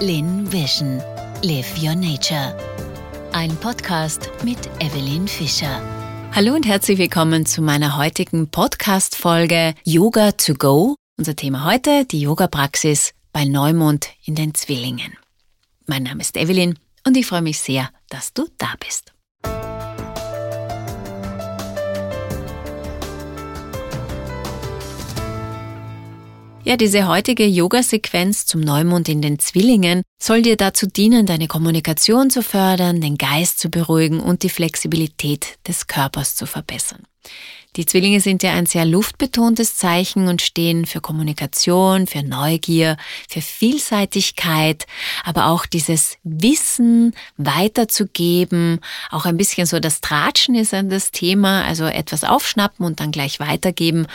Lin Vision. Live Your Nature. Ein Podcast mit Evelyn Fischer. Hallo und herzlich willkommen zu meiner heutigen Podcast-Folge Yoga to Go. Unser Thema heute, die Yoga-Praxis bei Neumond in den Zwillingen. Mein Name ist Evelyn und ich freue mich sehr, dass du da bist. Ja, diese heutige Yoga-Sequenz zum Neumond in den Zwillingen soll dir dazu dienen, deine Kommunikation zu fördern, den Geist zu beruhigen und die Flexibilität des Körpers zu verbessern. Die Zwillinge sind ja ein sehr luftbetontes Zeichen und stehen für Kommunikation, für Neugier, für Vielseitigkeit, aber auch dieses Wissen weiterzugeben. Auch ein bisschen so das Tratschen ist an das Thema, also etwas aufschnappen und dann gleich weitergeben.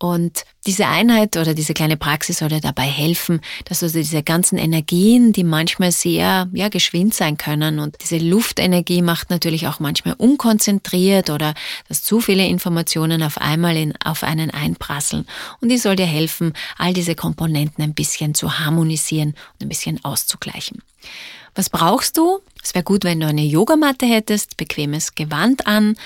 Und diese Einheit oder diese kleine Praxis soll dir dabei helfen, dass also diese ganzen Energien, die manchmal sehr ja, geschwind sein können und diese Luftenergie macht natürlich auch manchmal unkonzentriert oder dass zu viele Informationen auf einmal in, auf einen einprasseln. Und die soll dir helfen, all diese Komponenten ein bisschen zu harmonisieren und ein bisschen auszugleichen. Was brauchst du? Es wäre gut, wenn du eine Yogamatte hättest, bequemes Gewand an,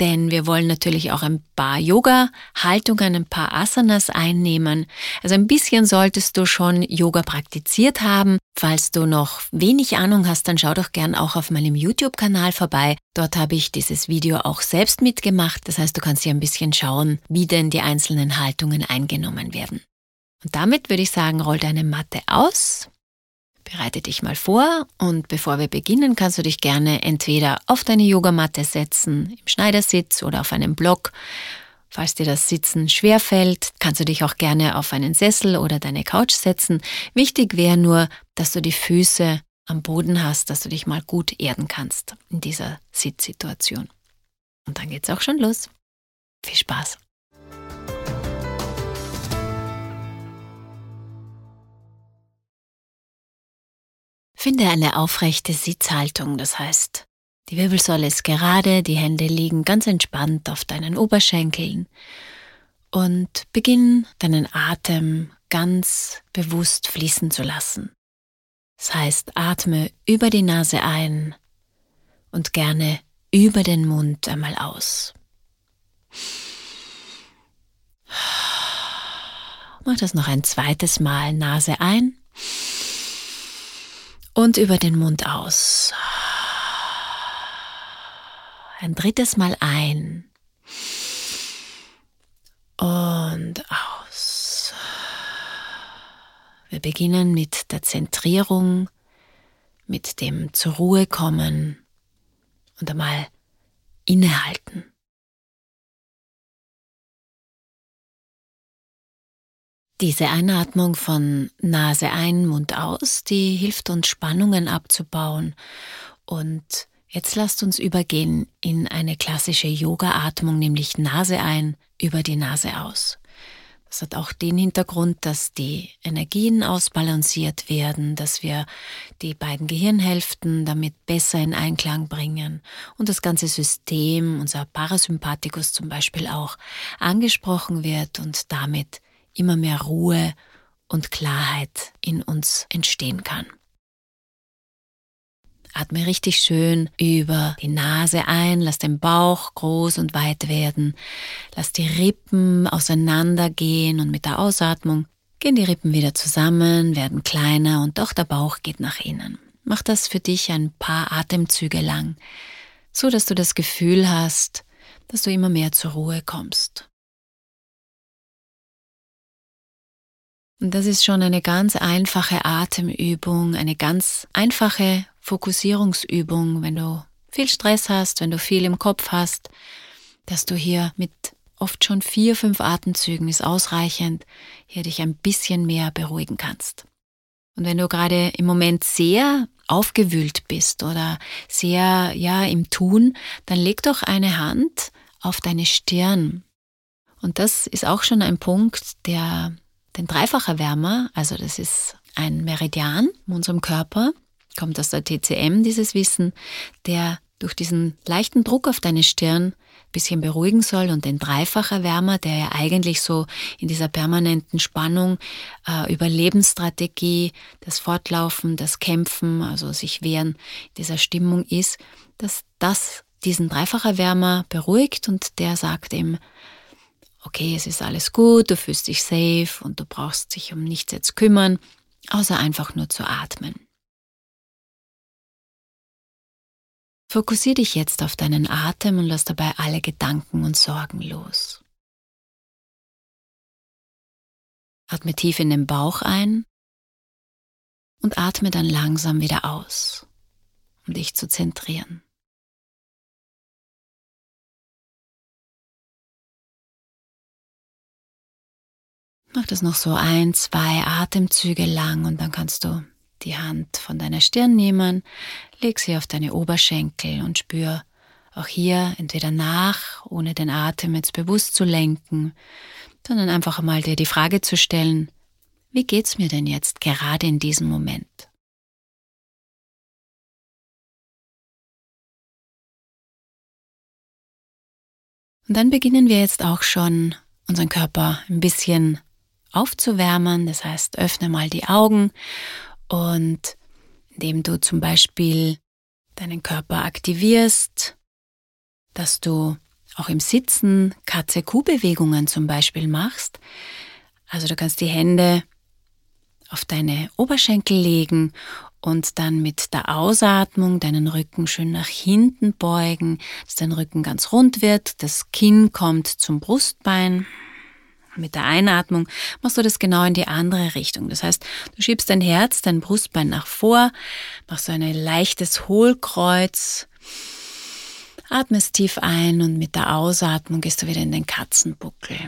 denn wir wollen natürlich auch ein paar Yoga-Haltungen, ein paar Asanas einnehmen. Also ein bisschen solltest du schon Yoga praktiziert haben. Falls du noch wenig Ahnung hast, dann schau doch gern auch auf meinem YouTube-Kanal vorbei. Dort habe ich dieses Video auch selbst mitgemacht. Das heißt, du kannst hier ein bisschen schauen, wie denn die einzelnen Haltungen eingenommen werden. Und damit würde ich sagen, roll deine Matte aus, Bereite dich mal vor und bevor wir beginnen, kannst du dich gerne entweder auf deine Yogamatte setzen, im Schneidersitz oder auf einem Block. Falls dir das Sitzen schwer fällt, kannst du dich auch gerne auf einen Sessel oder deine Couch setzen. Wichtig wäre nur, dass du die Füße am Boden hast, dass du dich mal gut erden kannst in dieser Sitzsituation. Und dann geht's auch schon los. Viel Spaß! Finde eine aufrechte Sitzhaltung, das heißt, die Wirbelsäule ist gerade, die Hände liegen ganz entspannt auf deinen Oberschenkeln und beginn deinen Atem ganz bewusst fließen zu lassen. Das heißt, atme über die Nase ein und gerne über den Mund einmal aus. Mach das noch ein zweites Mal. Nase ein und über den Mund aus. Ein drittes Mal ein und aus. Wir beginnen mit der Zentrierung, mit dem zur Ruhe kommen und einmal innehalten. Diese Einatmung von Nase ein, Mund aus, die hilft uns Spannungen abzubauen. Und jetzt lasst uns übergehen in eine klassische Yoga-Atmung, nämlich Nase ein, über die Nase aus. Das hat auch den Hintergrund, dass die Energien ausbalanciert werden, dass wir die beiden Gehirnhälften damit besser in Einklang bringen und das ganze System, unser Parasympathikus zum Beispiel auch, angesprochen wird und damit immer mehr Ruhe und Klarheit in uns entstehen kann. Atme richtig schön über die Nase ein, lass den Bauch groß und weit werden, lass die Rippen auseinandergehen und mit der Ausatmung gehen die Rippen wieder zusammen, werden kleiner und doch der Bauch geht nach innen. Mach das für dich ein paar Atemzüge lang, so dass du das Gefühl hast, dass du immer mehr zur Ruhe kommst. Und das ist schon eine ganz einfache Atemübung, eine ganz einfache Fokussierungsübung, wenn du viel Stress hast, wenn du viel im Kopf hast, dass du hier mit oft schon vier, fünf Atemzügen ist ausreichend, hier dich ein bisschen mehr beruhigen kannst. Und wenn du gerade im Moment sehr aufgewühlt bist oder sehr, ja, im Tun, dann leg doch eine Hand auf deine Stirn. Und das ist auch schon ein Punkt, der den Dreifacherwärmer, also das ist ein Meridian in unserem Körper, kommt aus der TCM dieses Wissen, der durch diesen leichten Druck auf deine Stirn bisschen beruhigen soll. Und den Dreifacherwärmer, der ja eigentlich so in dieser permanenten Spannung, äh, Überlebensstrategie, das Fortlaufen, das Kämpfen, also sich wehren, dieser Stimmung ist, dass das diesen Dreifacherwärmer beruhigt und der sagt ihm, okay, es ist alles gut, du fühlst dich safe und du brauchst dich um nichts jetzt kümmern, außer einfach nur zu atmen. Fokussiere dich jetzt auf deinen Atem und lass dabei alle Gedanken und Sorgen los. Atme tief in den Bauch ein und atme dann langsam wieder aus, um dich zu zentrieren. Mach das noch so ein, zwei Atemzüge lang und dann kannst du die Hand von deiner Stirn nehmen, leg sie auf deine Oberschenkel und spür auch hier entweder nach, ohne den Atem jetzt bewusst zu lenken, sondern einfach mal dir die Frage zu stellen, wie geht's mir denn jetzt gerade in diesem Moment? Und dann beginnen wir jetzt auch schon unseren Körper ein bisschen aufzuwärmen. Das heißt, öffne mal die Augen und indem du zum Beispiel deinen Körper aktivierst, dass du auch im Sitzen Katze-Kuh-Bewegungen zum Beispiel machst. Also du kannst die Hände auf deine Oberschenkel legen und dann mit der Ausatmung deinen Rücken schön nach hinten beugen, dass dein Rücken ganz rund wird, das Kinn kommt zum Brustbein mit der Einatmung machst du das genau in die andere Richtung. Das heißt, du schiebst dein Herz, dein Brustbein nach vor, machst so ein leichtes Hohlkreuz, atmest tief ein und mit der Ausatmung gehst du wieder in den Katzenbuckel.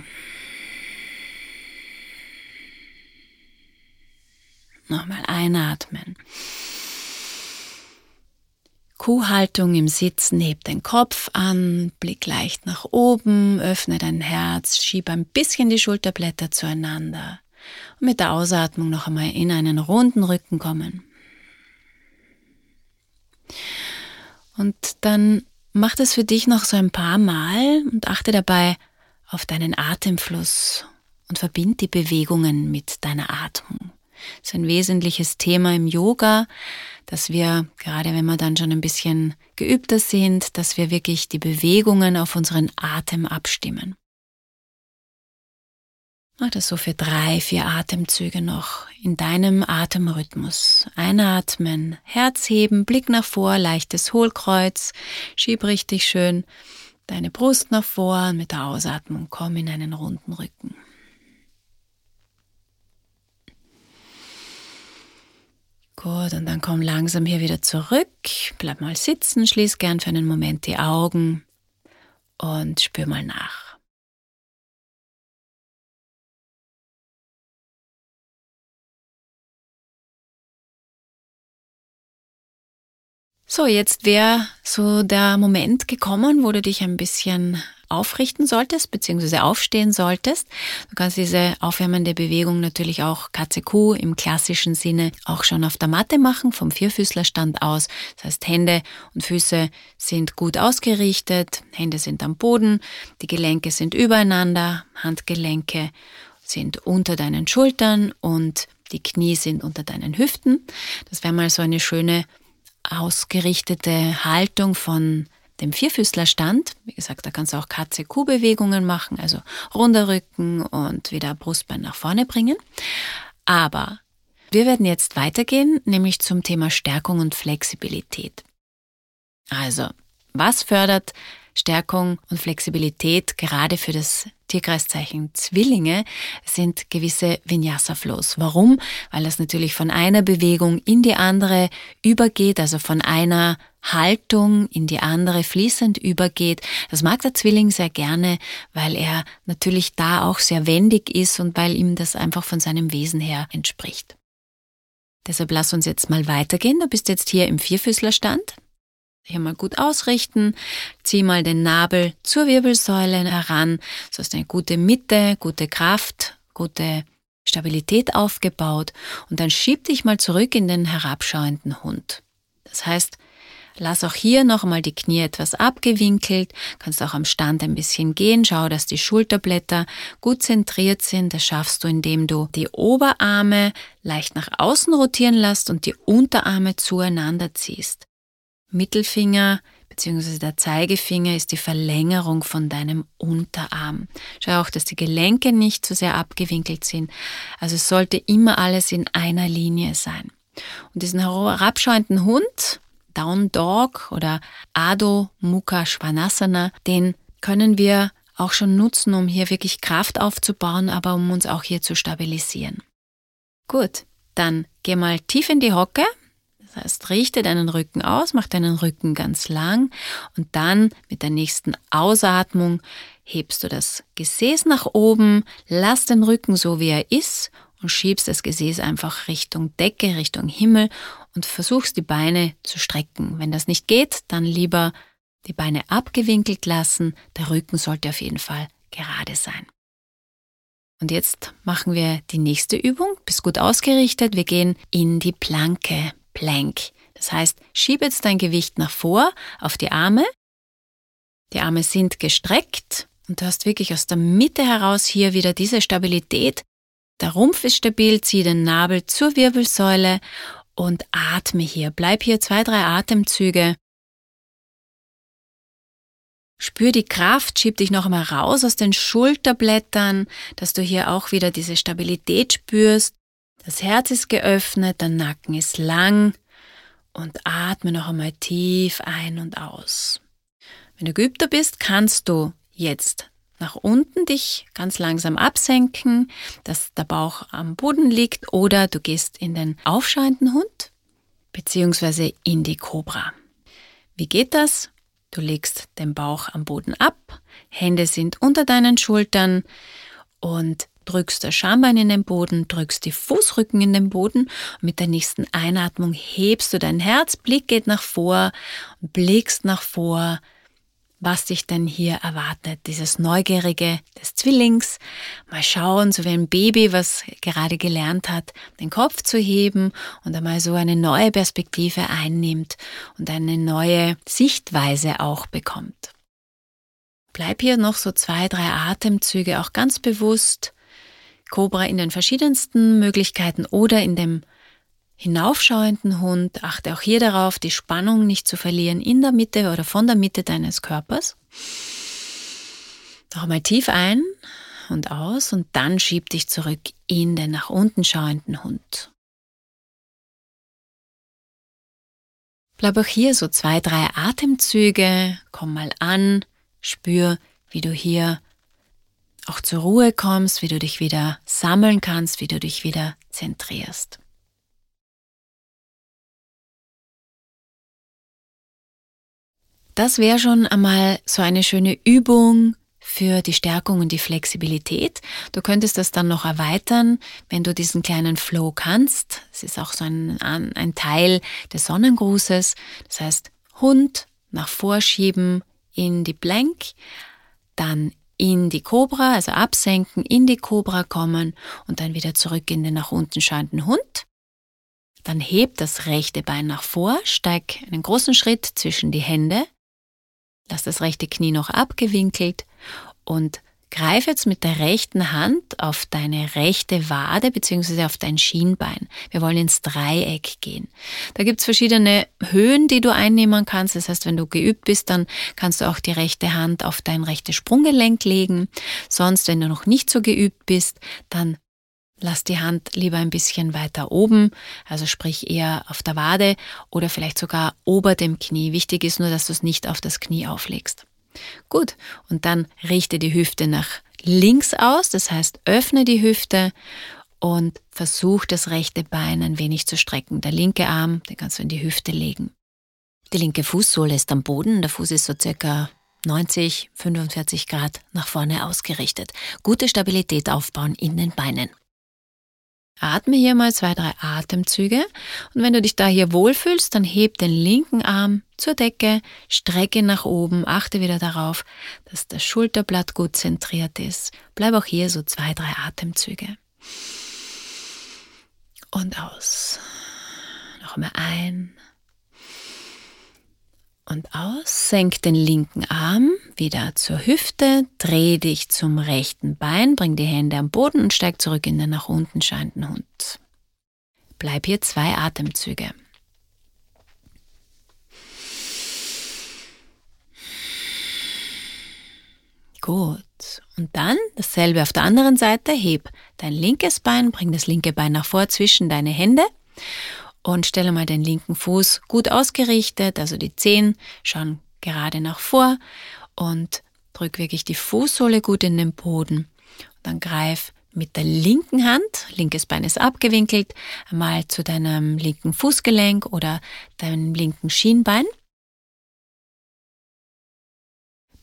Nochmal einatmen. Kuhhaltung im Sitzen, heb den Kopf an, blick leicht nach oben, öffne dein Herz, schieb ein bisschen die Schulterblätter zueinander und mit der Ausatmung noch einmal in einen runden Rücken kommen. Und dann mach das für dich noch so ein paar Mal und achte dabei auf deinen Atemfluss und verbind die Bewegungen mit deiner Atmung. Das ist ein wesentliches Thema im Yoga, dass wir, gerade wenn wir dann schon ein bisschen geübter sind, dass wir wirklich die Bewegungen auf unseren Atem abstimmen. Mach das so für drei, vier Atemzüge noch in deinem Atemrhythmus. Einatmen, Herz heben, Blick nach vor, leichtes Hohlkreuz, schieb richtig schön deine Brust nach vor und mit der Ausatmung komm in einen runden Rücken. Gut, und dann komm langsam hier wieder zurück. Bleib mal sitzen, schließ gern für einen Moment die Augen und spür mal nach. So, jetzt wäre so der Moment gekommen, wo du dich ein bisschen aufrichten solltest, beziehungsweise aufstehen solltest. Du kannst diese aufwärmende Bewegung natürlich auch Katze-Kuh im klassischen Sinne auch schon auf der Matte machen, vom Vierfüßlerstand aus. Das heißt, Hände und Füße sind gut ausgerichtet, Hände sind am Boden, die Gelenke sind übereinander, Handgelenke sind unter deinen Schultern und die Knie sind unter deinen Hüften. Das wäre mal so eine schöne ausgerichtete Haltung von dem Vierfüßlerstand. Wie gesagt, da kannst du auch Katze-Kuh-Bewegungen machen, also runder Rücken und wieder Brustbein nach vorne bringen. Aber wir werden jetzt weitergehen, nämlich zum Thema Stärkung und Flexibilität. Also, was fördert Stärkung und Flexibilität gerade für das Tierkreiszeichen Zwillinge sind gewisse Vinyasa-Flows. Warum? Weil das natürlich von einer Bewegung in die andere übergeht, also von einer Haltung in die andere fließend übergeht. Das mag der Zwilling sehr gerne, weil er natürlich da auch sehr wendig ist und weil ihm das einfach von seinem Wesen her entspricht. Deshalb lass uns jetzt mal weitergehen. Du bist jetzt hier im Vierfüßlerstand. Hier mal gut ausrichten. Zieh mal den Nabel zur Wirbelsäule heran. So hast du eine gute Mitte, gute Kraft, gute Stabilität aufgebaut. Und dann schieb dich mal zurück in den herabschauenden Hund. Das heißt, lass auch hier noch einmal die Knie etwas abgewinkelt, kannst auch am Stand ein bisschen gehen, schau, dass die Schulterblätter gut zentriert sind. Das schaffst du, indem du die Oberarme leicht nach außen rotieren lässt und die Unterarme zueinander ziehst. Mittelfinger bzw. der Zeigefinger ist die Verlängerung von deinem Unterarm. Schau auch, dass die Gelenke nicht zu sehr abgewinkelt sind. Also sollte immer alles in einer Linie sein. Und diesen herabschauenden Hund, Down Dog oder Adho Mukha Svanasana, den können wir auch schon nutzen, um hier wirklich Kraft aufzubauen, aber um uns auch hier zu stabilisieren. Gut, dann geh mal tief in die Hocke, das heißt, richte deinen Rücken aus, mach deinen Rücken ganz lang und dann mit der nächsten Ausatmung hebst du das Gesäß nach oben, lass den Rücken so wie er ist und schiebst das Gesäß einfach Richtung Decke, Richtung Himmel und versuchst die Beine zu strecken. Wenn das nicht geht, dann lieber die Beine abgewinkelt lassen. Der Rücken sollte auf jeden Fall gerade sein. Und jetzt machen wir die nächste Übung. Bist gut ausgerichtet. Wir gehen in die Planke. Plank. Das heißt, schieb jetzt dein Gewicht nach vor auf die Arme. Die Arme sind gestreckt und du hast wirklich aus der Mitte heraus hier wieder diese Stabilität. Der Rumpf ist stabil, zieh den Nabel zur Wirbelsäule und atme hier. Bleib hier zwei, drei Atemzüge. Spür die Kraft, schieb dich noch einmal raus aus den Schulterblättern, dass du hier auch wieder diese Stabilität spürst. Das Herz ist geöffnet, der Nacken ist lang und atme noch einmal tief ein und aus. Wenn du geübter bist, kannst du jetzt nach unten dich ganz langsam absenken, dass der Bauch am Boden liegt oder du gehst in den aufschauenden Hund beziehungsweise in die Kobra. Wie geht das? Du legst den Bauch am Boden ab, Hände sind unter deinen Schultern und drückst das Schambein in den Boden, drückst die Fußrücken in den Boden mit der nächsten Einatmung hebst du dein Herz, Blick geht nach vor, blickst nach vor, was dich denn hier erwartet. Dieses Neugierige des Zwillings. Mal schauen, so wie ein Baby, was gerade gelernt hat, den Kopf zu heben und einmal so eine neue Perspektive einnimmt und eine neue Sichtweise auch bekommt. Bleib hier noch so zwei, drei Atemzüge auch ganz bewusst Cobra in den verschiedensten Möglichkeiten oder in dem hinaufschauenden Hund. Achte auch hier darauf, die Spannung nicht zu verlieren in der Mitte oder von der Mitte deines Körpers. Noch einmal tief ein und aus und dann schieb dich zurück in den nach unten schauenden Hund. Bleib auch hier so zwei, drei Atemzüge, komm mal an, spür, wie du hier auch zur Ruhe kommst, wie du dich wieder sammeln kannst, wie du dich wieder zentrierst. Das wäre schon einmal so eine schöne Übung für die Stärkung und die Flexibilität. Du könntest das dann noch erweitern, wenn du diesen kleinen Flow kannst. Es ist auch so ein, ein Teil des Sonnengrußes. Das heißt, Hund nach vorschieben in die Blank, dann in die Cobra, also absenken, in die Cobra kommen und dann wieder zurück in den nach unten schauenden Hund. Dann heb das rechte Bein nach vor, steig einen großen Schritt zwischen die Hände, lass das rechte Knie noch abgewinkelt und Greif jetzt mit der rechten Hand auf deine rechte Wade bzw. auf dein Schienbein. Wir wollen ins Dreieck gehen. Da gibt's verschiedene Höhen, die du einnehmen kannst. Das heißt, wenn du geübt bist, dann kannst du auch die rechte Hand auf dein rechtes Sprunggelenk legen. Sonst, wenn du noch nicht so geübt bist, dann lass die Hand lieber ein bisschen weiter oben, also sprich eher auf der Wade oder vielleicht sogar ober dem Knie. Wichtig ist nur, dass du es nicht auf das Knie auflegst. Gut, und dann richte die Hüfte nach links aus, das heißt öffne die Hüfte und versuch das rechte Bein ein wenig zu strecken. Der linke Arm, den kannst du in die Hüfte legen. Die linke Fußsohle ist am Boden, der Fuß ist so circa 90, 45 Grad nach vorne ausgerichtet. Gute Stabilität aufbauen in den Beinen. Atme hier mal zwei, drei Atemzüge und wenn du dich da hier wohlfühlst, dann heb den linken Arm zur Decke, strecke nach oben, achte wieder darauf, dass das Schulterblatt gut zentriert ist. Bleib auch hier so zwei, drei Atemzüge. Und aus. Noch einmal ein und aus. Senk den linken Arm wieder zur Hüfte, dreh dich zum rechten Bein, bring die Hände am Boden und steig zurück in den nach unten scheinenden Hund. Bleib hier zwei Atemzüge. Gut. Und dann dasselbe auf der anderen Seite. Heb dein linkes Bein, bring das linke Bein nach vor zwischen deine Hände und stelle mal den linken Fuß gut ausgerichtet, also die Zehen schauen gerade nach vor und drück wirklich die Fußsohle gut in den Boden. Dann greif mit der linken Hand, linkes Bein ist abgewinkelt, einmal zu deinem linken Fußgelenk oder deinem linken Schienbein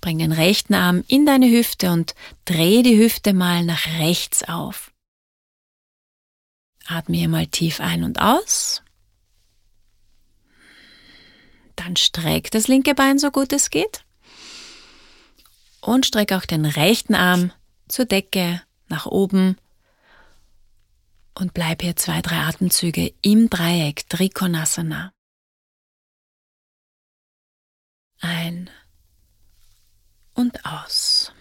Bring den rechten Arm in deine Hüfte und dreh die Hüfte mal nach rechts auf. Atme hier mal tief ein und aus. Dann streck das linke Bein so gut es geht. Und streck auch den rechten Arm zur Decke nach oben. Und bleib hier zwei, drei Atemzüge im Dreieck Trikonasana. Ein und aus.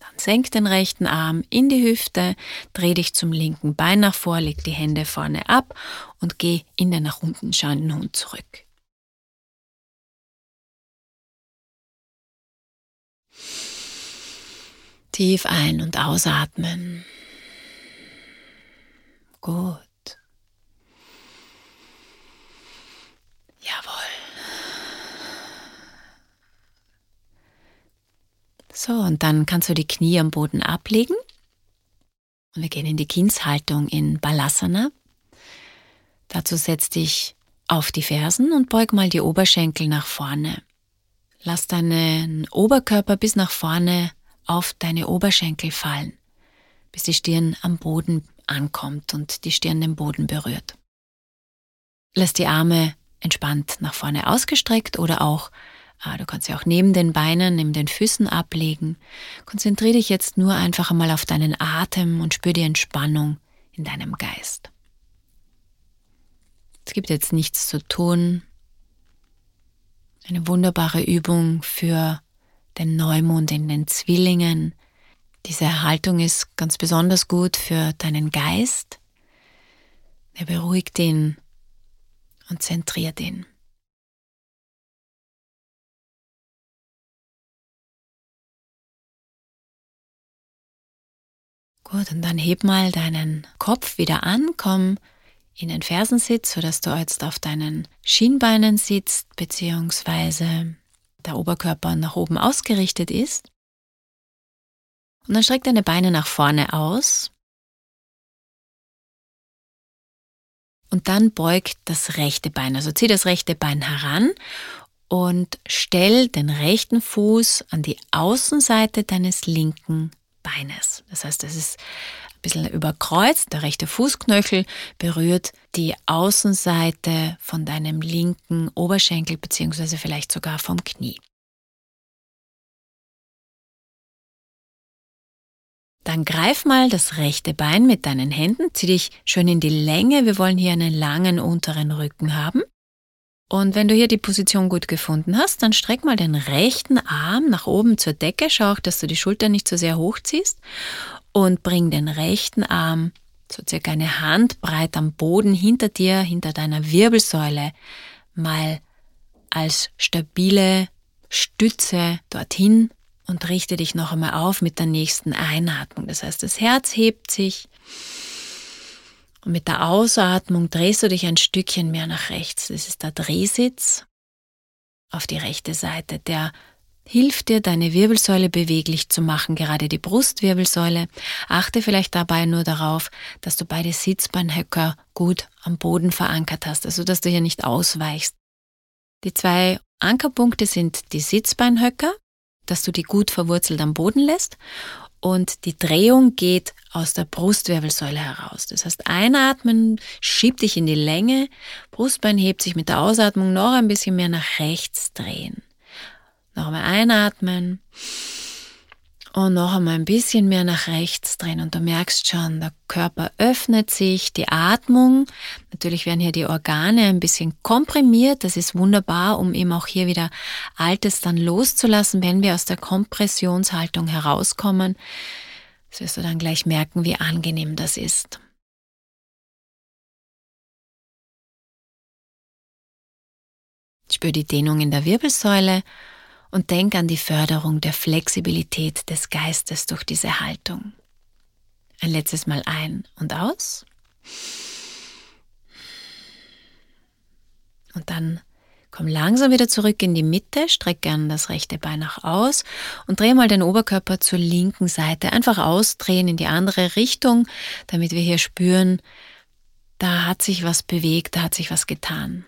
Dann senk den rechten Arm in die Hüfte, dreh dich zum linken Bein nach vor, leg die Hände vorne ab und geh in den nach unten schauenden Hund zurück. Tief ein- und ausatmen. Gut. So, und dann kannst du die Knie am Boden ablegen. Und wir gehen in die Kindshaltung in Balasana. Dazu setz dich auf die Fersen und beug mal die Oberschenkel nach vorne. Lass deinen Oberkörper bis nach vorne auf deine Oberschenkel fallen, bis die Stirn am Boden ankommt und die Stirn den Boden berührt. Lass die Arme entspannt nach vorne ausgestreckt oder auch Ah, du kannst sie auch neben den Beinen, neben den Füßen ablegen. Konzentriere dich jetzt nur einfach einmal auf deinen Atem und spür die Entspannung in deinem Geist. Es gibt jetzt nichts zu tun. Eine wunderbare Übung für den Neumond in den Zwillingen. Diese Haltung ist ganz besonders gut für deinen Geist. Er beruhigt ihn und zentriert ihn. Gut, und dann heb mal deinen Kopf wieder an, komm in den Fersensitz, sodass du jetzt auf deinen Schienbeinen sitzt, beziehungsweise der Oberkörper nach oben ausgerichtet ist. Und dann streck deine Beine nach vorne aus. Und dann beug das rechte Bein, also zieh das rechte Bein heran und stell den rechten Fuß an die Außenseite deines linken Beines. Das heißt, es ist bisschen überkreuzt. Der rechte Fußknöchel berührt die Außenseite von deinem linken Oberschenkel beziehungsweise vielleicht sogar vom Knie. Dann greif mal das rechte Bein mit deinen Händen, zieh dich schön in die Länge. Wir wollen hier einen langen unteren Rücken haben. Und wenn du hier die Position gut gefunden hast, dann streck mal den rechten Arm nach oben zur Decke. Schau auch, dass du die Schulter nicht zu so sehr hochziehst. Und bring den rechten Arm so circa eine Handbreit am Boden hinter dir, hinter deiner Wirbelsäule, mal als stabile Stütze dorthin und richte dich noch einmal auf mit der nächsten Einatmung. Das heißt, das Herz hebt sich und mit der Ausatmung drehst du dich ein Stückchen mehr nach rechts. Das ist der Drehsitz auf die rechte Seite. Der hilft dir, deine Wirbelsäule beweglich zu machen, gerade die Brustwirbelsäule. Achte vielleicht dabei nur darauf, dass du beide Sitzbeinhöcker gut am Boden verankert hast, also dass du hier nicht ausweichst. Die zwei Ankerpunkte sind die Sitzbeinhöcker, dass du die gut verwurzelt am Boden lässt und die Drehung geht aus der Brustwirbelsäule heraus. Das heißt, einatmen schiebt dich in die Länge, Brustbein hebt sich mit der Ausatmung noch ein bisschen mehr nach rechts drehen. Noch einmal einatmen Und noch einmal ein bisschen mehr nach rechts drehen und du merkst schon, der Körper öffnet sich, die Atmung. Natürlich werden hier die Organe ein bisschen komprimiert. Das ist wunderbar, um eben auch hier wieder Altes dann loszulassen, wenn wir aus der Kompressionshaltung herauskommen. Das wirst du dann gleich merken, wie angenehm das ist. Spür die Dehnung in der Wirbelsäule und denk an die Förderung der Flexibilität des Geistes durch diese Haltung. Ein letztes Mal ein und aus. Und dann komm langsam wieder zurück in die Mitte, streck gern das rechte Bein nach aus und dreh mal den Oberkörper zur linken Seite. Einfach ausdrehen in die andere Richtung, damit wir hier spüren, da hat sich was bewegt, da hat sich was getan.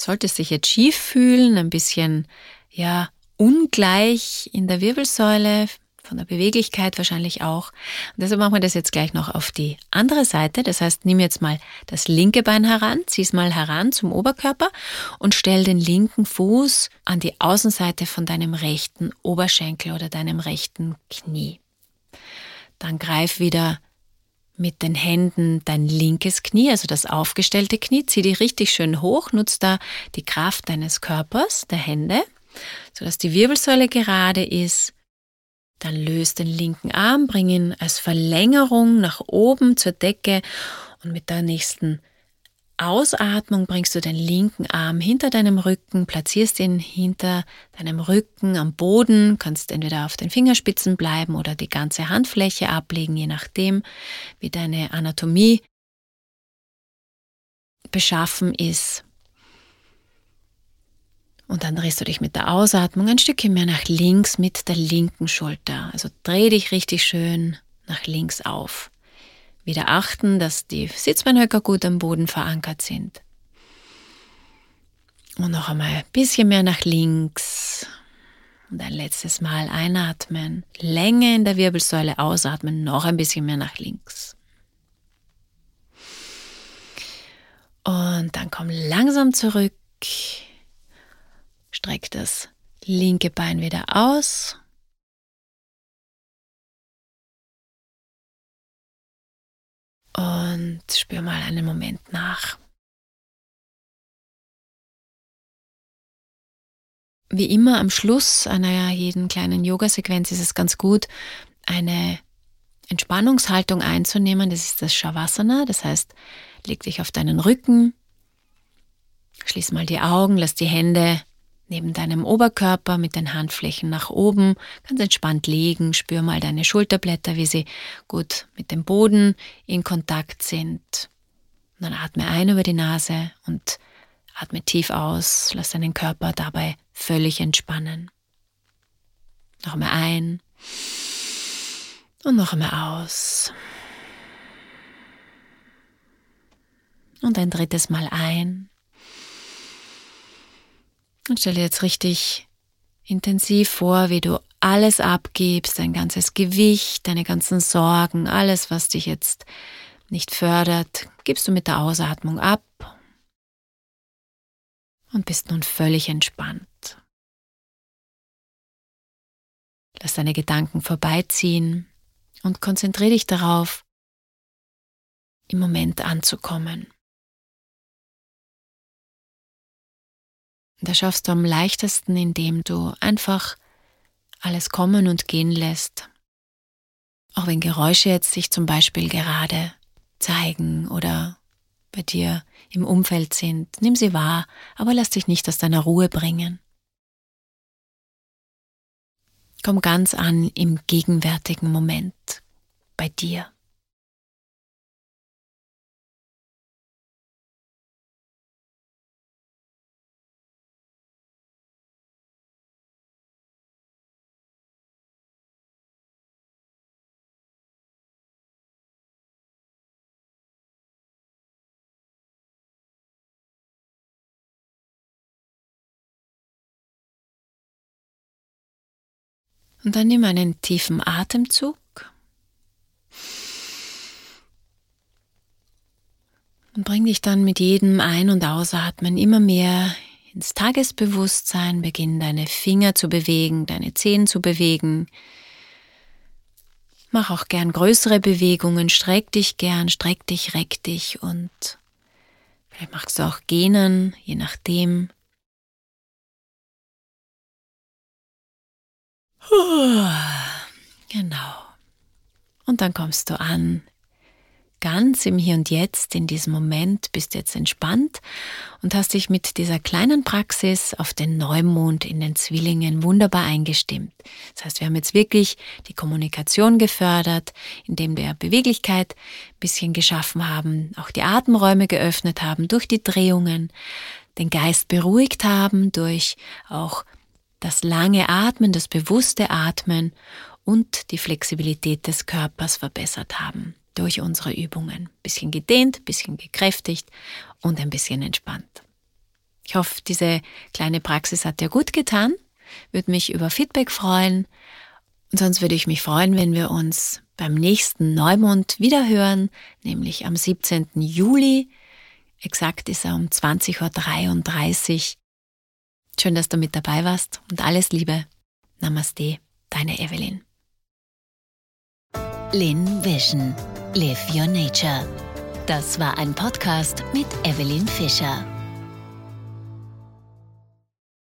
Solltest dich jetzt schief fühlen, ein bisschen, ja, ungleich in der Wirbelsäule, von der Beweglichkeit wahrscheinlich auch. Und deshalb machen wir das jetzt gleich noch auf die andere Seite. Das heißt, nimm jetzt mal das linke Bein heran, zieh es mal heran zum Oberkörper und stell den linken Fuß an die Außenseite von deinem rechten Oberschenkel oder deinem rechten Knie. Dann greif wieder mit den Händen dein linkes Knie, also das aufgestellte Knie, zieh dich richtig schön hoch, nutz da die Kraft deines Körpers, der Hände, sodass die Wirbelsäule gerade ist. Dann löst den linken Arm, bring ihn als Verlängerung nach oben zur Decke und mit der nächsten Ausatmung bringst du den linken Arm hinter deinem Rücken, platzierst ihn hinter deinem Rücken am Boden, kannst entweder auf den Fingerspitzen bleiben oder die ganze Handfläche ablegen, je nachdem, wie deine Anatomie beschaffen ist. Und dann drehst du dich mit der Ausatmung ein Stückchen mehr nach links mit der linken Schulter. Also dreh dich richtig schön nach links auf. Wieder achten, dass die Sitzbeinhöcker gut am Boden verankert sind. Und noch einmal ein bisschen mehr nach links. Und ein letztes Mal einatmen. Länge in der Wirbelsäule ausatmen. Noch ein bisschen mehr nach links. Und dann komm langsam zurück. Streck das linke Bein wieder aus und spür mal einen Moment nach. Wie immer am Schluss einer jeden kleinen Yoga-Sequenz ist es ganz gut, eine Entspannungshaltung einzunehmen. Das ist das Shavasana. Das heißt, leg dich auf deinen Rücken, schließ mal die Augen, lass die Hände neben deinem Oberkörper mit den Handflächen nach oben, ganz entspannt liegen, spür mal deine Schulterblätter, wie sie gut mit dem Boden in Kontakt sind. Dann atme ein über die Nase und atme tief aus, lass deinen Körper dabei völlig entspannen. Noch einmal ein und noch einmal aus. Und ein drittes Mal ein und stell dir jetzt richtig intensiv vor, wie du alles abgibst, dein ganzes Gewicht, deine ganzen Sorgen, alles, was dich jetzt nicht fördert, gibst du mit der Ausatmung ab und bist nun völlig entspannt. Lass deine Gedanken vorbeiziehen und konzentriere dich darauf, im Moment anzukommen. Das schaffst du am leichtesten, indem du einfach alles kommen und gehen lässt. Auch wenn Geräusche jetzt sich zum Beispiel gerade zeigen oder bei dir im Umfeld sind, nimm sie wahr, aber lass dich nicht aus deiner Ruhe bringen. Komm ganz an im gegenwärtigen Moment bei dir. Und dann nimm einen tiefen Atemzug. Und bring dich dann mit jedem Ein- und Ausatmen immer mehr ins Tagesbewusstsein, beginn deine Finger zu bewegen, deine Zehen zu bewegen. Mach auch gern größere Bewegungen, streck dich gern, streck dich, reck dich und vielleicht magst du auch gähnen, je nachdem. Genau. Und dann kommst du an ganz im Hier und Jetzt, in diesem Moment, bist jetzt entspannt und hast dich mit dieser kleinen Praxis auf den Neumond in den Zwillingen wunderbar eingestimmt. Das heißt, wir haben jetzt wirklich die Kommunikation gefördert, indem wir Beweglichkeit ein bisschen geschaffen haben, auch die Atemräume geöffnet haben durch die Drehungen, den Geist beruhigt haben durch auch das lange Atmen, das bewusste Atmen und die Flexibilität des Körpers verbessert haben durch unsere Übungen. Bisschen gedehnt, bisschen gekräftigt und ein bisschen entspannt. Ich hoffe, diese kleine Praxis hat dir gut getan. Würde mich über Feedback freuen. Und sonst würde ich mich freuen, wenn wir uns beim nächsten Neumond wiederhören, nämlich am 17. Juli. Exakt ist er um 20.33 Uhr. Schön, dass du mit dabei warst und alles Liebe. Namaste, deine Evelyn. Lin Vision Live Your Nature. Das war ein Podcast mit Evelyn Fischer.